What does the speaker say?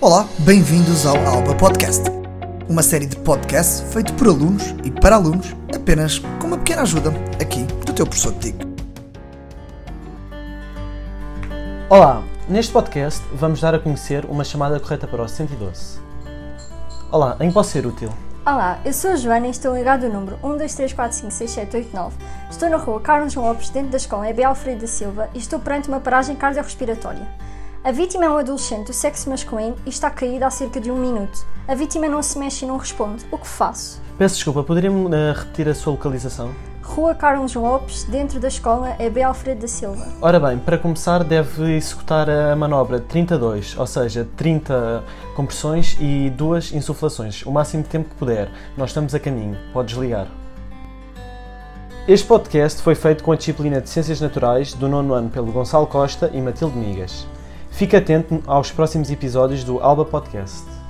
Olá, bem-vindos ao Alba Podcast, uma série de podcasts feito por alunos e para alunos, apenas com uma pequena ajuda aqui do teu professor de TIC. Olá, neste podcast vamos dar a conhecer uma chamada correta para o 112. Olá, em que posso ser útil? Olá, eu sou a Joana e estou ligado ao número 123456789. Estou na rua Carlos Lopes, dentro da escola EB Alfredo da Silva e estou perante uma paragem cardiorrespiratória. A vítima é um adolescente do sexo masculino e está caída há cerca de um minuto. A vítima não se mexe e não responde. O que faço? Peço desculpa, poderia-me eh, repetir a sua localização? Rua Carlos Lopes, dentro da escola EB Alfredo da Silva. Ora bem, para começar deve executar a manobra 32, ou seja, 30 compressões e 2 insuflações, o máximo de tempo que puder. Nós estamos a caminho, pode desligar. Este podcast foi feito com a disciplina de Ciências Naturais do nono ano pelo Gonçalo Costa e Matilde Migas. Fique atento aos próximos episódios do Alba Podcast.